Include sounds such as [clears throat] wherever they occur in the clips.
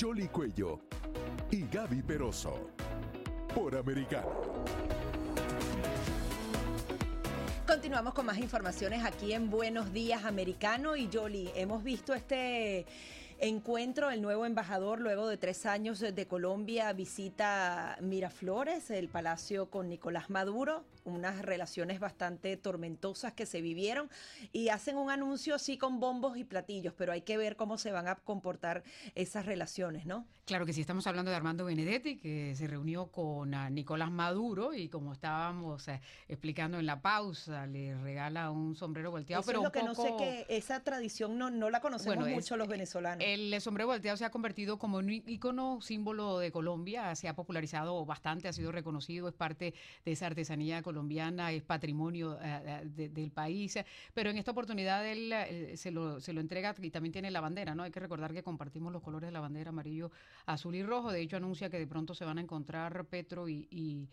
Jolly Cuello y Gaby Peroso, por Americano. Continuamos con más informaciones aquí en Buenos Días Americano y Jolly. Hemos visto este encuentro, el nuevo embajador luego de tres años de Colombia visita Miraflores, el palacio con Nicolás Maduro, unas relaciones bastante tormentosas que se vivieron y hacen un anuncio así con bombos y platillos, pero hay que ver cómo se van a comportar esas relaciones, ¿no? Claro que sí, estamos hablando de Armando Benedetti, que se reunió con ah, Nicolás Maduro y como estábamos eh, explicando en la pausa, le regala un sombrero volteado. Eso pero es lo un que no sé poco- que esa tradición no, no la conocemos Bueno, es- mucho los venezolanos. El sombrero volteado se ha convertido como un icono símbolo de Colombia, se ha popularizado bastante, ha sido reconocido, es parte de esa artesanía colombiana, es patrimonio eh, eh, de- del país, pero en esta oportunidad él eh, se, lo, se lo entrega y también tiene la bandera, ¿no? Hay que recordar que compartimos los colores de la bandera amarillo, azul y rojo, de hecho anuncia que de pronto se van a encontrar Petro y... y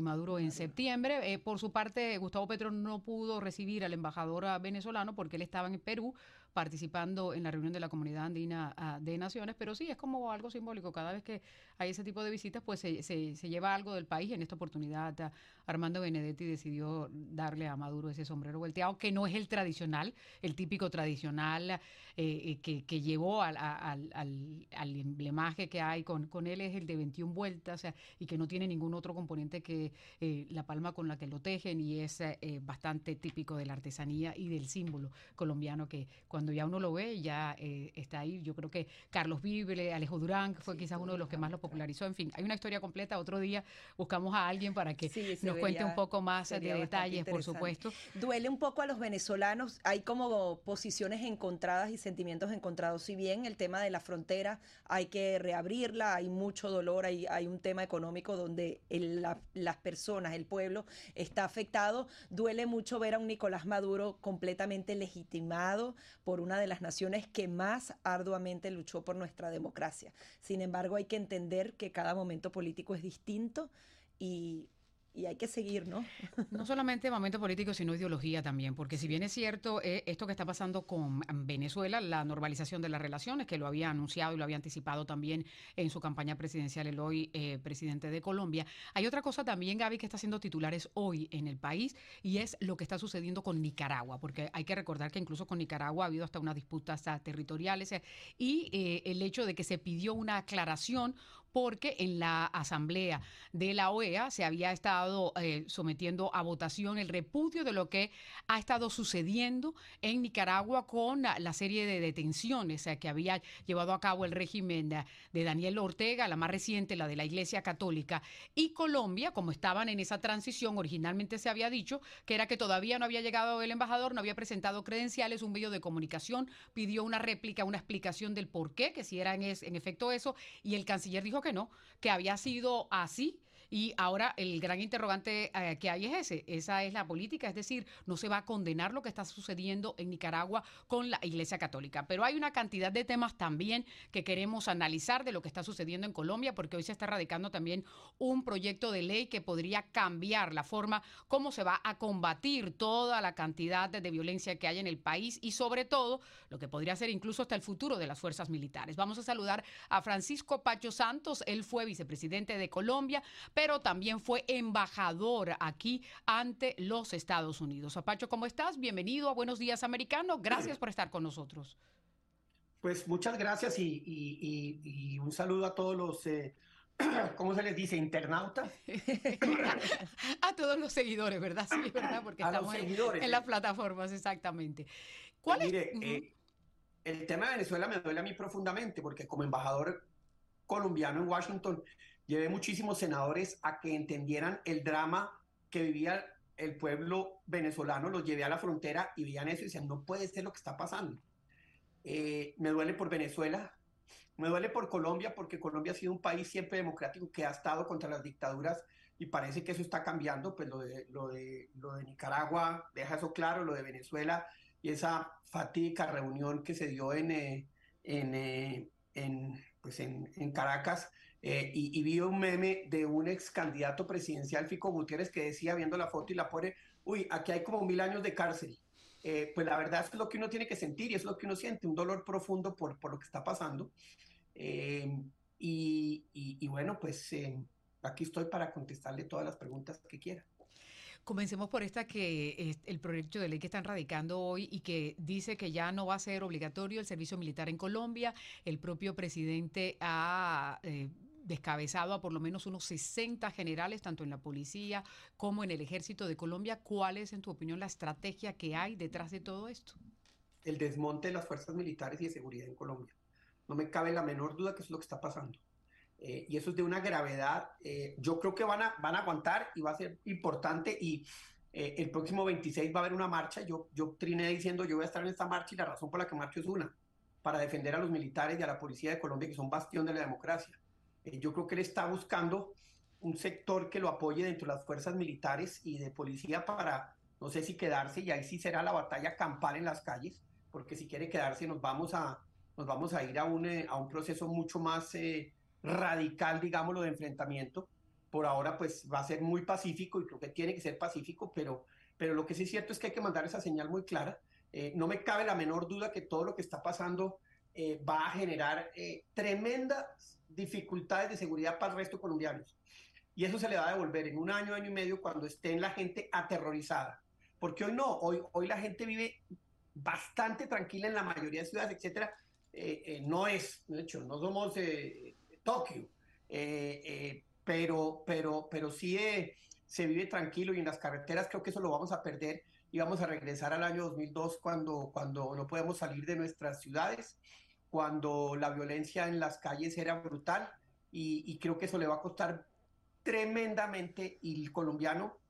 Maduro en septiembre. Por su parte, Gustavo Petro no pudo recibir al embajador ah, venezolano porque él estaba en Perú participando en la reunión de la Comunidad Andina ah, de Naciones, pero sí, es como algo simbólico. Cada vez que hay ese tipo de visitas, pues se, se- se lleva algo del país. En esta oportunidad, ah, Armando Benedetti decidió darle a Maduro ese sombrero volteado, que no es el tradicional, el típico tradicional eh, eh, que, que llevó al, al, al- al emblemaje que hay con, con él, es el de 21 vueltas o sea, y que no tiene ningún otro componente que eh, la palma con la que lo tejen y es eh, bastante típico de la artesanía y del símbolo colombiano que cuando ya uno lo ve ya eh, está ahí. Yo creo que Carlos Vibre, Alejo Durán, que fue quizás uno de los que más lo popularizó. En fin, hay una historia completa. Otro día buscamos a alguien para que Sí, nos cuente un poco más de detalles, por supuesto. Duele un poco a los venezolanos, hay como posiciones encontradas y sentimientos encontrados. Si bien el tema de la frontera hay que reabrirla, hay mucho dolor, hay, hay un tema económico donde el- la- las personas, el pueblo está afectado, duele mucho ver a un Nicolás Maduro completamente legitimado por una de las naciones que más arduamente luchó por nuestra democracia. Sin embargo, hay que entender que cada momento político es distinto y, y hay que seguir, ¿no? [laughs] No solamente momento político, sino ideología también, porque si bien es cierto eh, esto que está pasando con Venezuela, la normalización de las relaciones, que lo había anunciado y lo había anticipado también en su campaña presidencial el hoy eh, presidente de Colombia, hay otra cosa también, Gaby, que está haciendo titulares hoy en el país y es lo que está sucediendo con Nicaragua, porque hay que recordar que incluso con Nicaragua ha habido hasta unas disputas ah, territoriales eh, y eh, el hecho de que se pidió una aclaración porque en la asamblea de la OEA se había estado eh, sometiendo a votación el repudio de lo que ha estado sucediendo en Nicaragua con la, serie de detenciones eh, que había llevado a cabo el régimen de Daniel Ortega, la más reciente, la de la Iglesia Católica, y Colombia, como estaban en esa transición, originalmente se había dicho que era que todavía no había llegado el embajador, no había presentado credenciales, un medio de comunicación pidió una réplica, una explicación del por qué, que si era en, en efecto eso, y el canciller dijo que no, que había sido así. Y ahora el gran interrogante eh, que hay es ese, esa es la política, es decir, no se va a condenar lo que está sucediendo en Nicaragua con la Iglesia Católica. Pero hay una cantidad de temas también que queremos analizar de lo que está sucediendo en Colombia, porque hoy se está radicando también un proyecto de ley que podría cambiar la forma como se va a combatir toda la cantidad de, de violencia que hay en el país y sobre todo lo que podría ser incluso hasta el futuro de las fuerzas militares. Vamos a saludar a Francisco Pacho Santos, él fue vicepresidente de Colombia, pero también fue embajador aquí ante los Estados Unidos. Pacho, ¿cómo estás? Bienvenido a Buenos Días Americano. Gracias por estar con nosotros. Pues muchas gracias y, y- y- y un saludo a todos los, eh, [clears throat] ¿cómo se les dice? Internautas. [laughs] a todos los seguidores, ¿verdad? Sí, es verdad, [clears throat] porque A estamos en, seguidores, en las plataformas, exactamente. ¿Cuál es? mire, Ujú. eh, el tema de Venezuela me duele a mí profundamente porque como embajador colombiano en Washington llevé muchísimos senadores a que entendieran el drama que vivía el pueblo venezolano los llevé a la frontera y veían eso y decían, no puede ser lo que está pasando. Eh, me duele por Venezuela, me duele por Colombia, porque Colombia ha sido un país siempre democrático que ha estado contra las dictaduras y parece que eso está cambiando, pues lo de, lo de, lo de Nicaragua deja eso claro, lo de Venezuela y esa fatídica reunión que se dio en, eh, en, eh, en, pues en, en Caracas. Eh, y, y, vi un meme de un ex candidato presidencial, Fico Gutiérrez, que decía, viendo la foto y la pone, uy, aquí hay como mil años de cárcel. Eh, pues la verdad es lo que uno tiene que sentir y es lo que uno siente, un dolor profundo por, por lo que está pasando. Eh, y, y, bueno, pues aquí estoy para contestarle todas las preguntas que quiera. Comencemos por esta que es el proyecto de ley que están radicando hoy y que dice que ya no va a ser obligatorio el servicio militar en Colombia. El propio presidente ha eh, descabezado a por lo menos unos 60 generales, tanto en la policía como en el ejército de Colombia. ¿Cuál es, en tu opinión, la estrategia que hay detrás de todo esto? El desmonte de las fuerzas militares y de seguridad en Colombia. No me cabe la menor duda que es lo que está pasando. Eh, y eso es de una gravedad. Eh, yo creo que van a, van a aguantar y va a ser importante. Y eh, el próximo 26 va a haber una marcha. Yo, yo triné diciendo, yo voy a estar en esta marcha y la razón por la que marcho es una, para defender a los militares y a la policía de Colombia, que son bastión de la democracia. Yo creo que él está buscando un sector que lo apoye dentro de las fuerzas militares y de policía para, no sé si quedarse, y ahí sí será la batalla campal en las calles, porque si quiere quedarse nos vamos a, nos vamos a ir a un, a un proceso mucho más radical, digámoslo, de enfrentamiento. Por ahora, pues va a ser muy pacífico y creo que tiene que ser pacífico, pero, pero lo que sí es cierto es que hay que mandar esa señal muy clara. Eh, no me cabe la menor duda que todo lo que está pasando eh, va a generar eh, tremendas dificultades de seguridad para el resto de colombianos. Y eso se le va a devolver en un año, año y medio, cuando estén la gente aterrorizada. Porque hoy no, hoy, hoy la gente vive bastante tranquila en la mayoría de ciudades, etcétera. Eh, eh, no es, de hecho, no somos eh, Tokio, eh, pero, pero, pero sí se vive tranquilo y en las carreteras creo que eso lo vamos a perder y vamos a regresar al año 2002 cuando, cuando no podemos salir de nuestras ciudades, cuando la violencia en las calles era brutal y, y creo que eso le va a costar tremendamente y el colombiano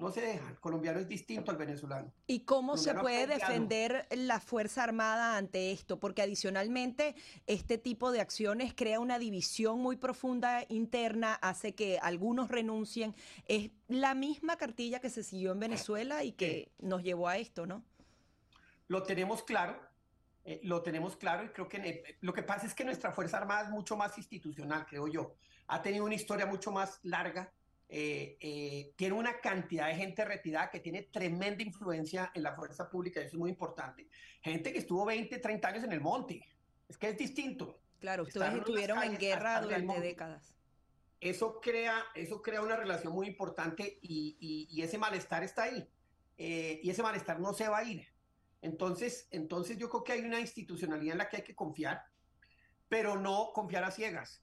no se deja, el colombiano es distinto al venezolano. ¿Y cómo se puede defender la Fuerza Armada ante esto? Porque adicionalmente este tipo de acciones crea una división muy profunda interna, hace que algunos renuncien. Es la misma cartilla que se siguió en Venezuela y que nos llevó a esto, ¿no? Lo tenemos claro, eh, lo tenemos claro y creo que eh, lo que pasa es que nuestra Fuerza Armada es mucho más institucional, creo yo. Ha tenido una historia mucho más larga eh, eh, tiene una cantidad de gente retirada que tiene tremenda influencia en la fuerza pública, eso es muy importante. Gente que estuvo 20, 30 años en el monte, es que es distinto. Claro, ustedes estuvieron en guerra durante décadas. Eso crea, eso crea una relación muy importante y, y, y ese malestar está ahí. Eh, y ese malestar no se va a ir. Entonces, entonces yo creo que hay una institucionalidad en la que hay que confiar, pero no confiar a ciegas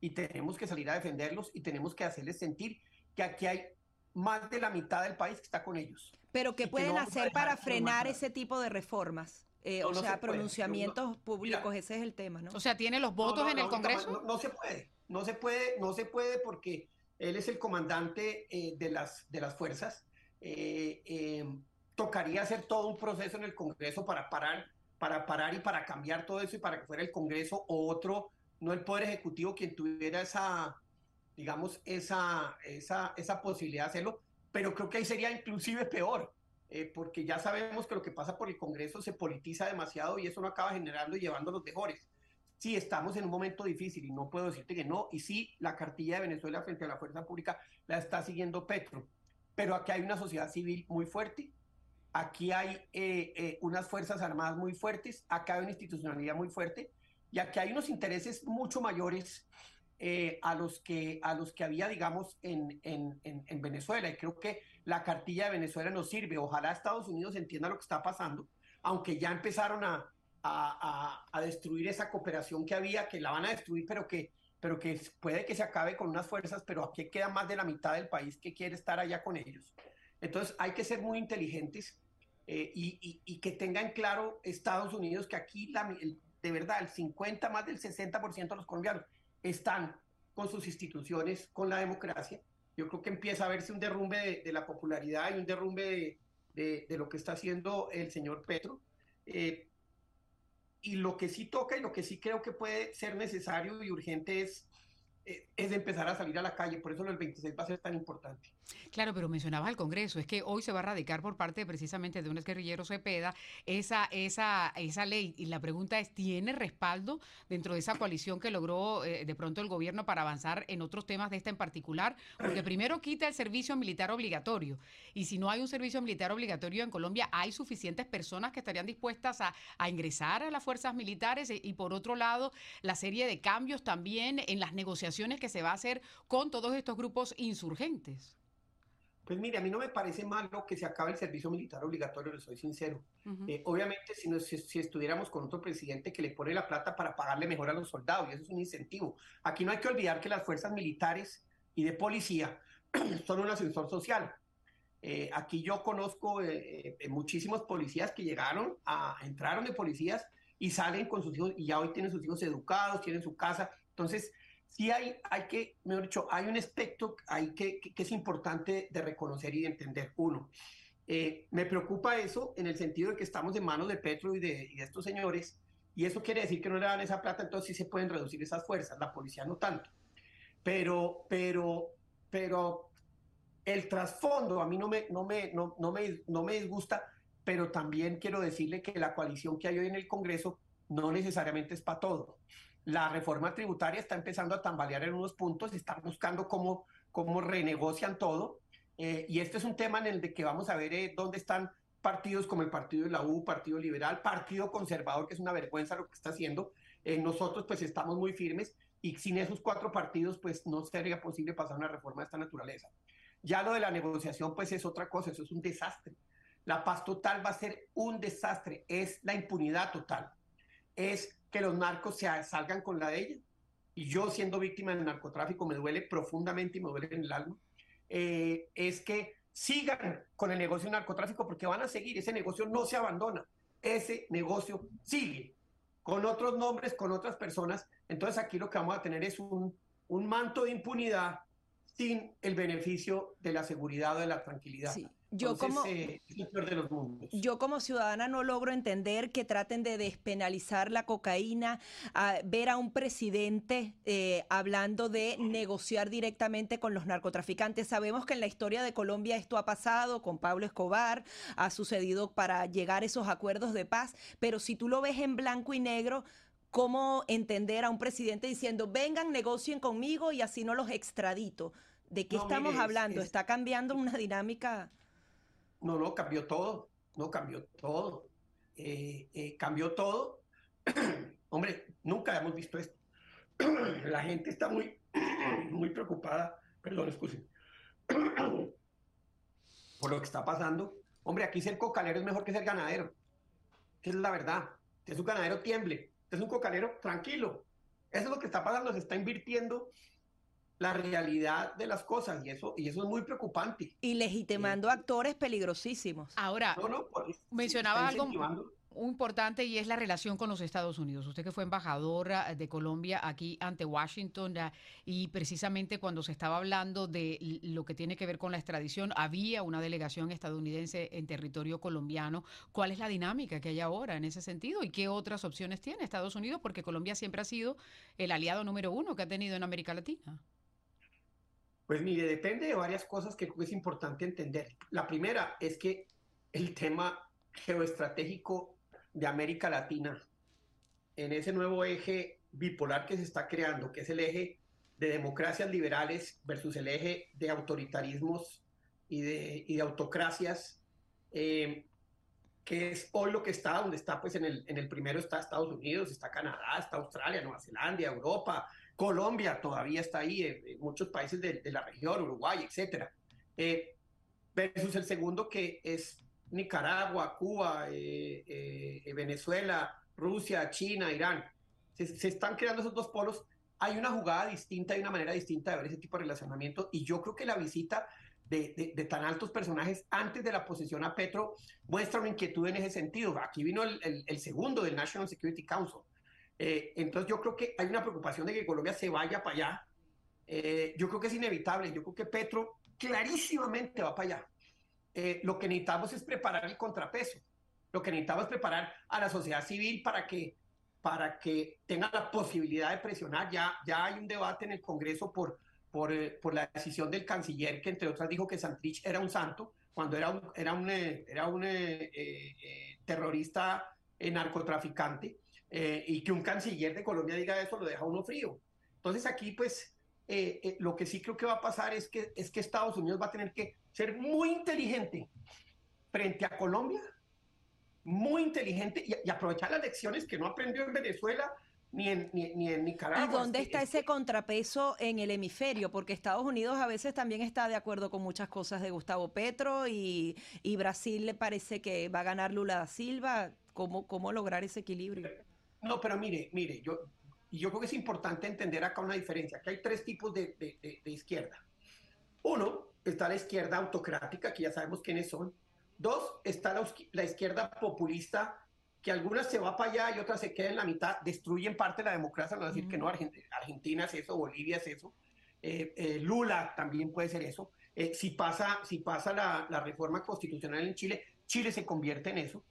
y tenemos que salir a defenderlos y tenemos que hacerles sentir que aquí hay más de la mitad del país que está con ellos. Pero ¿qué pueden no hacer para frenar ese tipo de reformas? Eh, no, o sea, pronunciamientos públicos, Mira, ese es el tema, ¿no? O sea, ¿tiene los votos en el Congreso? No, se puede, no se puede, no se puede porque él es el comandante eh, de, las, de las fuerzas. Eh, tocaría hacer todo un proceso en el Congreso para parar, para parar y para cambiar todo eso y para que fuera el Congreso o otro no el Poder Ejecutivo quien tuviera esa, digamos, esa, esa, esa posibilidad de hacerlo, pero creo que ahí sería inclusive peor, eh, porque ya sabemos que lo que pasa por el Congreso se politiza demasiado y eso no acaba generando y llevando a los mejores. Sí, estamos en un momento difícil y no puedo decirte que no, y sí, la cartilla de Venezuela frente a la fuerza pública la está siguiendo Petro, pero aquí hay una sociedad civil muy fuerte, aquí hay eh, eh, unas fuerzas armadas muy fuertes, acá hay una institucionalidad muy fuerte, y aquí hay unos intereses mucho mayores eh, a, los que, a los que había, digamos, en, en, en, en, Venezuela. Y creo que la cartilla de Venezuela nos sirve. Ojalá Estados Unidos entienda lo que está pasando, aunque ya empezaron a, a, a, destruir esa cooperación que había, que la van a destruir, pero que, pero que puede que se acabe con unas fuerzas, pero aquí queda más de la mitad del país que quiere estar allá con ellos. Entonces hay que ser muy inteligentes eh, y, y, y, que tengan claro Estados Unidos que aquí la, de verdad, el 50, más del 60% de los colombianos están con sus instituciones, con la democracia, yo creo que empieza a verse un derrumbe de, la popularidad y un derrumbe de, lo que está haciendo el señor Petro. Eh, y lo que sí toca y lo que sí creo que puede ser necesario y urgente es eh, es empezar a salir a la calle. Por eso el 26 va a ser tan importante. Claro, pero mencionabas al Congreso. Es que hoy se va a radicar por parte precisamente de un guerrillero Cepeda esa, esa, esa ley. Y la pregunta es, ¿tiene respaldo dentro de esa coalición que logró eh, de pronto el gobierno para avanzar en otros temas de esta en particular? Porque primero quita el servicio militar obligatorio. Y si no hay un servicio militar obligatorio en Colombia, hay suficientes personas que estarían dispuestas a, a ingresar a las fuerzas militares. Y por otro lado, la serie de cambios también en las negociaciones que se va a hacer con todos estos grupos insurgentes? Pues mire, a mí no me parece malo que se acabe el servicio militar obligatorio, le soy sincero. Eh, obviamente, si, si, estuviéramos con otro presidente que le pone la plata para pagarle mejor a los soldados, y eso es un incentivo. Aquí no hay que olvidar que las fuerzas militares y de policía [clears throat] son un ascensor social. Eh, aquí yo conozco eh, muchísimos policías que llegaron, a, entraron de policías y salen con sus hijos y ya hoy tienen sus hijos educados, tienen su casa. Entonces, sí hay, hay que, mejor dicho, hay un aspecto hay que, que, es importante de reconocer y de entender. Uno, eh, me preocupa eso en el sentido de que estamos en manos de Petro y de, estos señores, y eso quiere decir que no le dan esa plata, entonces sí se pueden reducir esas fuerzas, la policía no tanto. Pero, pero, pero el trasfondo a mí no me, no me, no, me, no me disgusta, pero también quiero decirle que la coalición que hay hoy en el Congreso no necesariamente es para todo la reforma tributaria está empezando a tambalear en unos puntos, están buscando cómo, cómo renegocian todo. Eh, y este es un tema en el de que vamos a ver eh, dónde están partidos como el Partido de la U, Partido Liberal, Partido Conservador, que es una vergüenza lo que está haciendo. Eh, nosotros pues estamos muy firmes y sin esos cuatro partidos pues no sería posible pasar una reforma de esta naturaleza. Ya lo de la negociación pues es otra cosa, eso es un desastre. La paz total va a ser un desastre, es la impunidad total. Es que los narcos se salgan con la de ella. Y yo siendo víctima del narcotráfico me duele profundamente y me duele en el alma. Eh, es que sigan con el negocio del narcotráfico porque van a seguir. Ese negocio no se abandona. Ese negocio sigue con otros nombres, con otras personas. Entonces aquí lo que vamos a tener es un, un manto de impunidad sin el beneficio de la seguridad o de la tranquilidad. Yo como, eh, yo como ciudadana no logro entender que traten de despenalizar la cocaína, ver a un presidente eh, hablando de negociar directamente con los narcotraficantes. Sabemos que en la historia de Colombia esto ha pasado con Pablo Escobar, ha sucedido para llegar a esos acuerdos de paz, pero si tú lo ves en blanco y negro, ¿cómo entender a un presidente diciendo, vengan, negocien conmigo y así no los extradito? ¿De qué estamos hablando? ¿Está cambiando una dinámica? No, no, cambió todo, no cambió todo. Eh, eh, cambió todo. [clears throat] Hombre, nunca hemos visto esto. [clears throat] La gente está muy, [clears throat] muy preocupada, perdón, excusen, por lo que está pasando. Hombre, aquí ser cocalero es mejor que ser ganadero. Es la verdad. Es un ganadero tiemble. Es un cocalero tranquilo. Eso es lo que está pasando. Se está invirtiendo la realidad de las cosas y eso, y eso es muy preocupante. Y legitimando actores peligrosísimos. Ahora, mencionaba algo muy importante y es la relación con los Estados Unidos. Usted que fue embajadora de Colombia aquí ante Washington y precisamente cuando se estaba hablando de lo que tiene que ver con la extradición, había una delegación estadounidense en territorio colombiano. ¿Cuál es la dinámica que hay ahora en ese sentido y qué otras opciones tiene Estados Unidos? Porque Colombia siempre ha sido el aliado número uno que ha tenido en América Latina. Pues mire, depende de varias cosas que es importante entender. La primera es que el tema geoestratégico de América Latina, en ese nuevo eje bipolar que se está creando, que es el eje de democracias liberales versus el eje de autoritarismos y de, y de autocracias, eh, que es hoy lo que está, donde está, pues en el, en el primero está Estados Unidos, está Canadá, está Australia, Nueva Zelanda, Europa, Colombia todavía está ahí, eh, muchos países de, la región, Uruguay, etcétera. Eh, versus el segundo que es Nicaragua, Cuba, eh, Venezuela, Rusia, China, Irán. Se, están creando esos dos polos. Hay una jugada distinta, hay una manera distinta de ver ese tipo de relacionamiento y yo creo que la visita de, tan altos personajes antes de la posesión a Petro muestra una inquietud en ese sentido. Aquí vino el, el segundo del National Security Council, eh, entonces yo creo que hay una preocupación de que Colombia se vaya para allá Eh, yo creo que es inevitable, yo creo que Petro clarísimamente va para allá. Eh, lo que necesitamos es preparar el contrapeso, lo que necesitamos es preparar a la sociedad civil para que, para que tenga la posibilidad de presionar. Ya, ya hay un debate en el Congreso por, por, eh, por la decisión del canciller, que entre otras dijo que Santrich era un santo, cuando era un, era un, era un terrorista narcotraficante, y que un canciller de Colombia diga eso lo deja uno frío. Entonces aquí pues eh, eh, lo que sí creo que va a pasar es que, es que Estados Unidos va a tener que ser muy inteligente frente a Colombia, muy inteligente y, aprovechar las lecciones que no aprendió en Venezuela ni en, ni, en Nicaragua. ¿Y dónde está ese contrapeso en el hemisferio? Porque Estados Unidos a veces también está de acuerdo con muchas cosas de Gustavo Petro y, y Brasil le parece que va a ganar Lula da Silva. ¿Cómo, ¿Cómo lograr ese equilibrio? No, pero mire, mire, yo, yo creo que es importante entender acá una diferencia, que hay tres tipos de, de, de, izquierda. Uno, está la izquierda autocrática, que ya sabemos quiénes son. Dos, está la, la, izquierda populista, que algunas se va para allá y otras se quedan en la mitad, destruyen parte de la democracia, no decir que no, Argentina, es eso, Bolivia es eso, eh, eh, Lula también puede ser eso. Eh, si pasa, si pasa la, la reforma constitucional en Chile, Chile se convierte en eso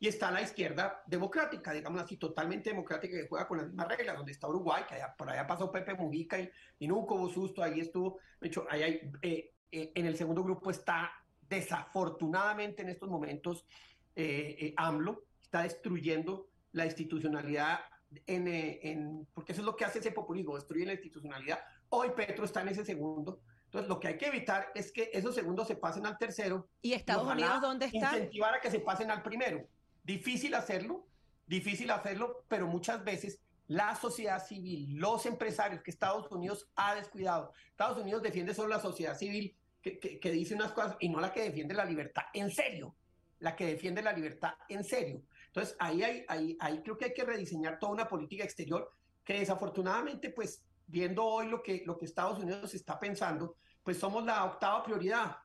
y está la izquierda democrática, digamos así, totalmente democrática, que juega con las mismas reglas, donde está Uruguay, que por allá pasó Pepe Mujica y, y nunca hubo susto, ahí estuvo, de hecho, ahí hay, eh, eh, en el segundo grupo está desafortunadamente en estos momentos eh, AMLO, está destruyendo la institucionalidad, en, en, porque eso es lo que hace ese populismo, destruye la institucionalidad. Hoy Petro está en ese segundo, entonces, lo que hay que evitar es que esos segundos se pasen al tercero. ¿Y Estados Unidos dónde está? Incentivar a que se pasen al primero. Difícil hacerlo, difícil hacerlo, pero muchas veces la sociedad civil, los empresarios que Estados Unidos ha descuidado. Estados Unidos defiende solo la sociedad civil que, dice unas cosas y no la que defiende la libertad en serio, la que defiende la libertad en serio. Entonces ahí, hay, ahí, creo que hay que rediseñar toda una política exterior que desafortunadamente, pues viendo hoy lo que, lo que Estados Unidos está pensando, pues somos la octava prioridad.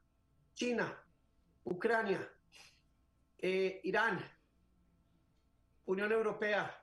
China, Ucrania, eh, Irán, Unión Europea,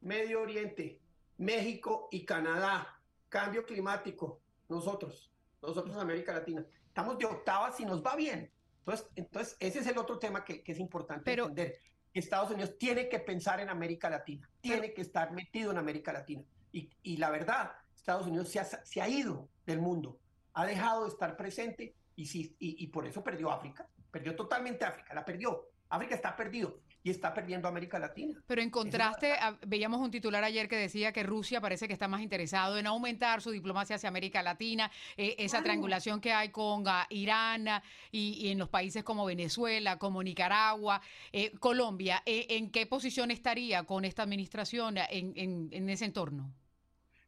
Medio Oriente, México y Canadá. Cambio climático, nosotros, nosotros en América Latina. Estamos de octava si nos va bien. Entonces, entonces ese es el otro tema que, es importante entender. Estados Unidos tiene que pensar en América Latina, tiene que estar metido en América Latina. Y, la verdad, Estados Unidos se ha, se ha, ido del mundo, ha dejado de estar presente y, y, y por eso perdió África, perdió totalmente África, la perdió. África está perdido y está perdiendo América Latina. Pero en contraste, veíamos un titular ayer que decía que Rusia parece que está más interesado en aumentar su diplomacia hacia América Latina, eh, esa triangulación que hay con Irán y, en los países como Venezuela, como Nicaragua, eh, Colombia, eh, ¿en qué posición estaría con esta administración en, ese entorno?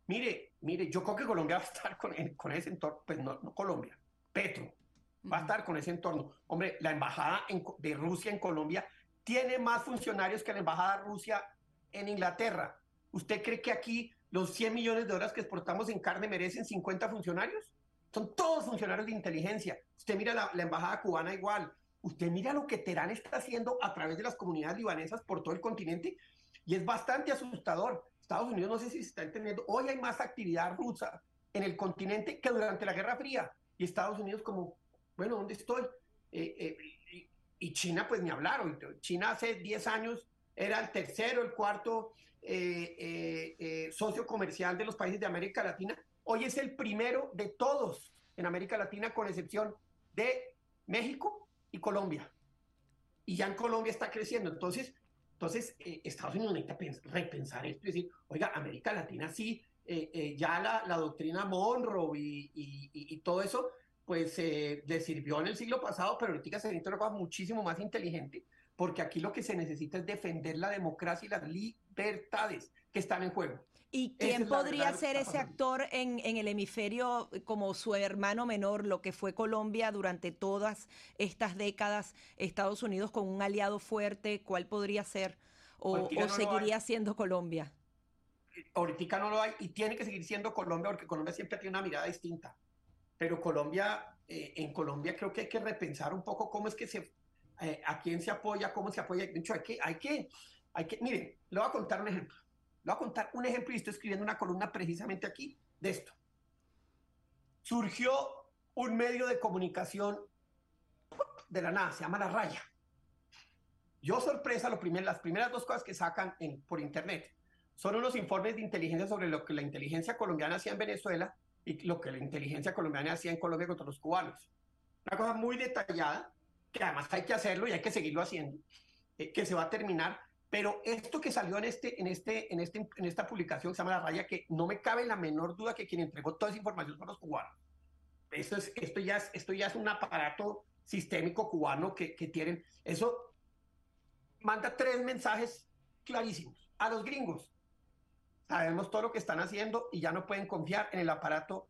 Mire, mire, yo creo que Colombia [laughs] va a estar con, ese entorno, pues no, Colombia, Petro va a estar con ese entorno. Hombre, la embajada de Rusia en Colombia tiene más funcionarios que la Embajada Rusia en Inglaterra. ¿Usted cree que aquí los 100 millones de dólares que exportamos en carne merecen 50 funcionarios? Son todos funcionarios de inteligencia. Usted mira la, Embajada cubana igual. Usted mira lo que Teherán está haciendo a través de las comunidades libanesas por todo el continente y es bastante asustador. Estados Unidos no sé si se está entendiendo. Hoy hay más actividad rusa en el continente que durante la Guerra Fría. Y Estados Unidos como, bueno, ¿dónde estoy? Eh, eh, y China, pues ni hablaron. China hace 10 años era el tercero, el cuarto eh, eh, eh, socio comercial de los países de América Latina. Hoy es el primero de todos en América Latina, con excepción de México y Colombia. Y ya en Colombia está creciendo. Entonces, entonces Estados Unidos necesita repensar esto y decir, oiga, América Latina sí, ya la, doctrina Monroe y todo eso pues eh, le sirvió en el siglo pasado, pero ahorita se necesita una cosa muchísimo más inteligente, porque aquí lo que se necesita es defender la democracia y las libertades que están en juego. ¿Y quién podría ser ese actor en, en, el hemisferio como su hermano menor, lo que fue Colombia durante todas estas décadas, Estados Unidos con un aliado fuerte? ¿Cuál podría ser? ¿O, o seguiría siendo Colombia? Ahorita no lo hay y tiene que seguir siendo Colombia porque Colombia siempre tiene una mirada distinta pero Colombia, eh, en Colombia creo que hay que repensar un poco cómo es que se, eh, a quién se apoya, cómo se apoya. De hecho, hay que, hay que, hay que, miren, le voy a contar un ejemplo. Le voy a contar un ejemplo y estoy escribiendo una columna precisamente aquí de esto. surgió un medio de comunicación de la nada, se llama La Raya. Yo sorpresa, lo primer, las primeras dos cosas que sacan en, por internet son unos informes de inteligencia sobre lo que la inteligencia colombiana hacía en Venezuela y lo que la inteligencia colombiana hacía en Colombia contra los cubanos. Una cosa muy detallada, que además hay que hacerlo y hay que seguirlo haciendo, eh, que se va a terminar. Pero esto que salió en, este, en, este, en, este, en esta publicación que se llama La Raya, que no me cabe la menor duda que quien entregó toda esa información son los cubanos. Esto, es, esto, ya, es, esto ya es un aparato sistémico cubano que, que tienen. Eso manda tres mensajes clarísimos a los gringos. Sabemos todo lo que están haciendo y ya no pueden confiar en el aparato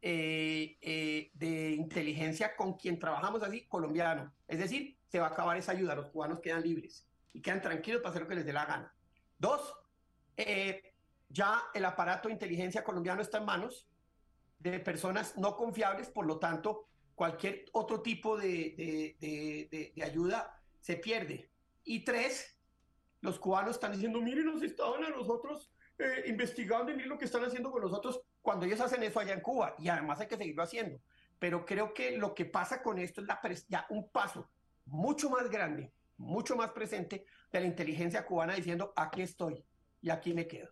eh, eh, de inteligencia con quien trabajamos así, colombiano. Es decir, se va a acabar esa ayuda, los cubanos quedan libres y quedan tranquilos para hacer lo que les dé la gana. Dos, eh, ya el aparato de inteligencia colombiano está en manos de personas no confiables, por lo tanto, cualquier otro tipo de, de, de, de ayuda se pierde. Y tres, los cubanos están diciendo, miren, nos estaban a nosotros eh, investigando y miren lo que están haciendo con nosotros cuando ellos hacen eso allá en Cuba. Y además hay que seguirlo haciendo. Pero creo que lo que pasa con esto es la ya un paso mucho más grande, mucho más presente de la inteligencia cubana diciendo, aquí estoy y aquí me quedo.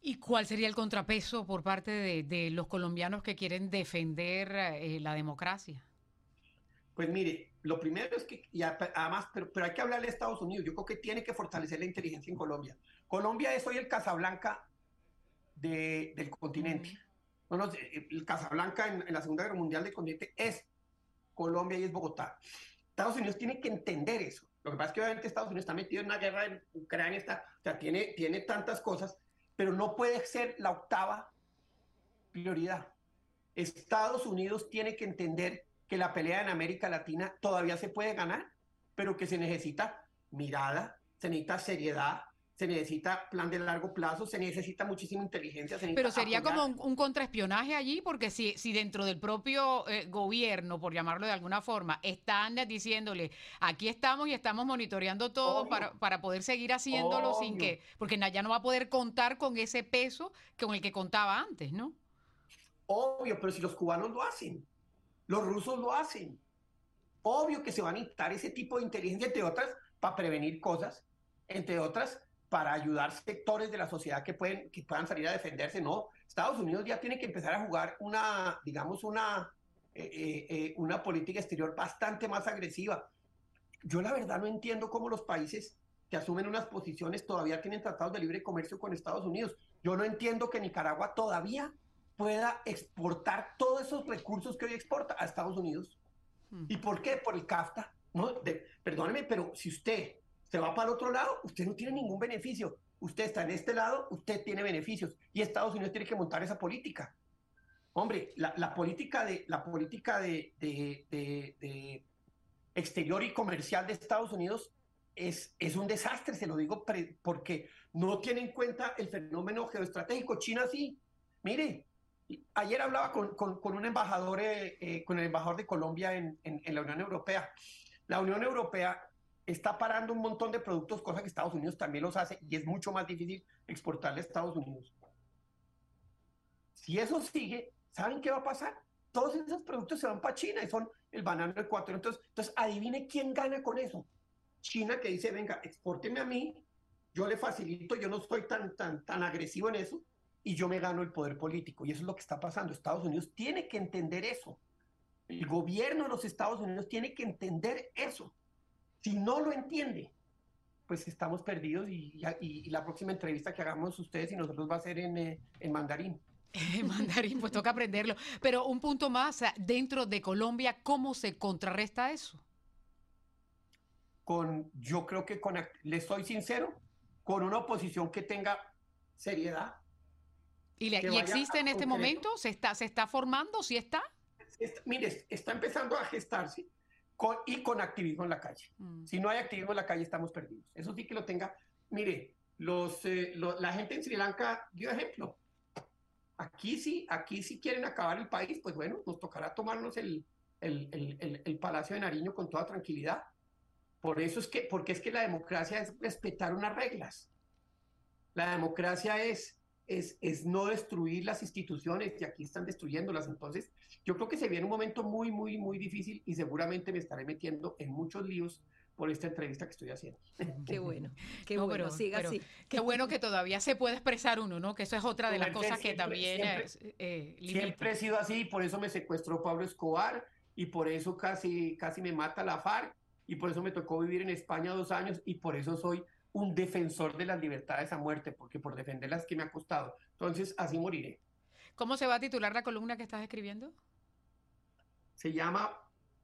¿Y cuál sería el contrapeso por parte de, de los colombianos que quieren defender eh, la democracia? Pues mire, lo primero es que, y además, pero, pero, hay que hablarle a Estados Unidos. Yo creo que tiene que fortalecer la inteligencia en Colombia. Colombia es hoy el Casablanca de, del continente. No, no, el Casablanca en, en, la Segunda Guerra Mundial del continente es Colombia y es Bogotá. Estados Unidos tiene que entender eso. Lo que pasa es que obviamente Estados Unidos está metido en una guerra en Ucrania, está, o sea, tiene, tiene tantas cosas, pero no puede ser la octava prioridad. Estados Unidos tiene que entender que la pelea en América Latina todavía se puede ganar, pero que se necesita mirada, se necesita seriedad, se necesita plan de largo plazo, se necesita muchísima inteligencia. Pero sería apoyar. como un, un, contraespionaje allí, porque si, si dentro del propio eh, gobierno, por llamarlo de alguna forma, están diciéndole, aquí estamos y estamos monitoreando todo para, para poder seguir haciéndolo Obvio. sin que, porque ya no va a poder contar con ese peso con el que contaba antes, ¿no? Obvio, pero si los cubanos lo hacen, los rusos lo hacen. Obvio que se van a necesitar ese tipo de inteligencia, entre otras, para prevenir cosas, entre otras, para ayudar sectores de la sociedad que, pueden, que puedan salir a defenderse. No, Estados Unidos ya tiene que empezar a jugar una, digamos, una, eh, eh, eh, una política exterior bastante más agresiva. Yo la verdad no entiendo cómo los países que asumen unas posiciones todavía tienen tratados de libre comercio con Estados Unidos. Yo no entiendo que Nicaragua todavía pueda exportar todos esos recursos que hoy exporta a Estados Unidos. Mm. ¿Y por qué? Por el CAFTA. No, de, perdóneme, pero si usted se va para el otro lado, usted no tiene ningún beneficio. Usted está en este lado, usted tiene beneficios. Y Estados Unidos tiene que montar esa política. Hombre, la, la política, de, la política de, de, de, exterior y comercial de Estados Unidos es, es un desastre, se lo digo pre, porque no tiene en cuenta el fenómeno geoestratégico. China sí. Mire, Ayer hablaba con, con, con un embajador, eh, eh, con el embajador de Colombia en, en, en, la Unión Europea. La Unión Europea está parando un montón de productos, cosa que Estados Unidos también los hace y es mucho más difícil exportarle a Estados Unidos. Si eso sigue, ¿saben qué va a pasar? Todos esos productos se van para China y son el banano ecuatoriano. Entonces, entonces, adivine quién gana con eso. China que dice, venga, exporteme a mí, yo le facilito, yo no estoy tan, tan, tan agresivo en eso y yo me gano el poder político. Y eso es lo que está pasando. Estados Unidos tiene que entender eso. El gobierno de los Estados Unidos tiene que entender eso. Si no lo entiende, pues estamos perdidos y, y, y la próxima entrevista que hagamos ustedes y nosotros va a ser en, eh, en mandarín. [laughs] Mandarín, pues toca aprenderlo. Pero un punto más, dentro de Colombia, ¿cómo se contrarresta eso? Con, yo creo que con, le soy sincero, con una oposición que tenga seriedad, ¿Y, le, ¿y existe en este momento? ¿Se está, ¿Se está formando? ¿Sí está? está mire, está empezando a gestarse con, y con activismo en la calle. Mm. Si no hay activismo en la calle, estamos perdidos. Eso sí que lo tenga. Mire, los, eh, lo, la gente en Sri Lanka dio ejemplo. Aquí sí, aquí sí quieren acabar el país, pues bueno, nos tocará tomarnos el, el, el, el Palacio de Nariño con toda tranquilidad. Por eso es que, porque es que la democracia es respetar unas reglas. La democracia es es, es no destruir las instituciones y aquí están destruyéndolas. Entonces, yo creo que se viene un momento muy, muy, muy difícil y seguramente me estaré metiendo en muchos líos por esta entrevista que estoy haciendo. [laughs] Qué bueno, [laughs] qué bueno, siga así. Qué bueno que todavía se puede expresar uno, ¿no? Que eso es otra de las cosas que también siempre, eh, siempre he sido así, por eso me secuestró Pablo Escobar y por eso casi, casi me mata la FARC y por eso me tocó vivir en España dos años y por eso soy un defensor de las libertades a muerte, porque por defenderlas que me ha costado. Entonces, así moriré. ¿Cómo se va a titular la columna que estás escribiendo? Se llama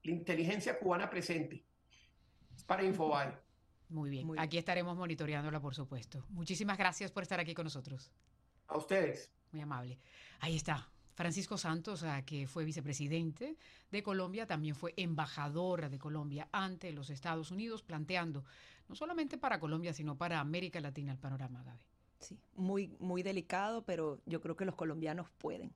La inteligencia cubana presente. Es para Infobae. Muy bien. Aquí estaremos monitoreándola, por supuesto. Muchísimas gracias por estar aquí con nosotros. A ustedes. Muy amable. Ahí está. Francisco Santos, que fue vicepresidente de Colombia, también fue embajador de Colombia ante los Estados Unidos, planteando no solamente para Colombia, sino para América Latina el panorama, Gaby. Sí, muy, muy delicado, pero yo creo que los colombianos pueden.